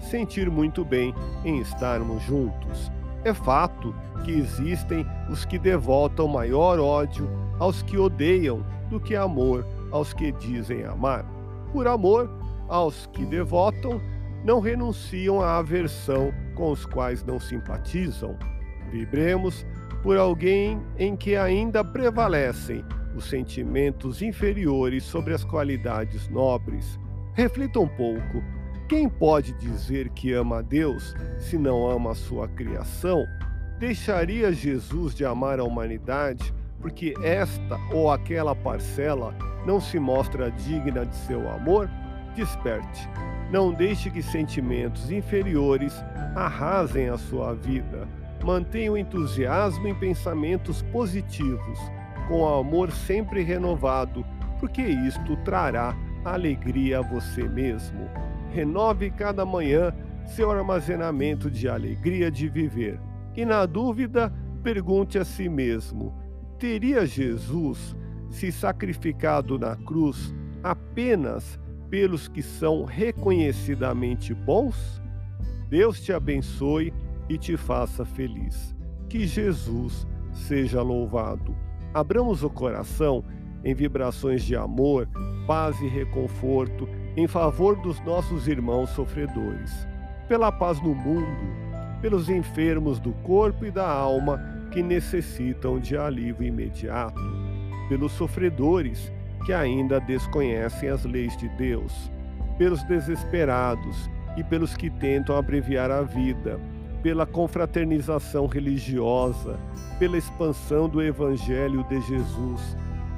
sentir muito bem em estarmos juntos. É fato que existem os que devotam maior ódio aos que odeiam do que amor aos que dizem amar. Por amor aos que devotam, não renunciam à aversão com os quais não simpatizam. Vibremos por alguém em que ainda prevalecem os sentimentos inferiores sobre as qualidades nobres. Reflita um pouco quem pode dizer que ama a Deus se não ama a sua criação? Deixaria Jesus de amar a humanidade porque esta ou aquela parcela não se mostra digna de seu amor? Desperte. Não deixe que sentimentos inferiores arrasem a sua vida. Mantenha o entusiasmo em pensamentos positivos, com amor sempre renovado, porque isto trará alegria a você mesmo. Renove cada manhã seu armazenamento de alegria de viver. E na dúvida, pergunte a si mesmo: teria Jesus se sacrificado na cruz apenas pelos que são reconhecidamente bons? Deus te abençoe e te faça feliz. Que Jesus seja louvado. Abramos o coração em vibrações de amor, paz e reconforto em favor dos nossos irmãos sofredores, pela paz no mundo, pelos enfermos do corpo e da alma que necessitam de alívio imediato, pelos sofredores que ainda desconhecem as leis de Deus, pelos desesperados e pelos que tentam abreviar a vida, pela confraternização religiosa, pela expansão do Evangelho de Jesus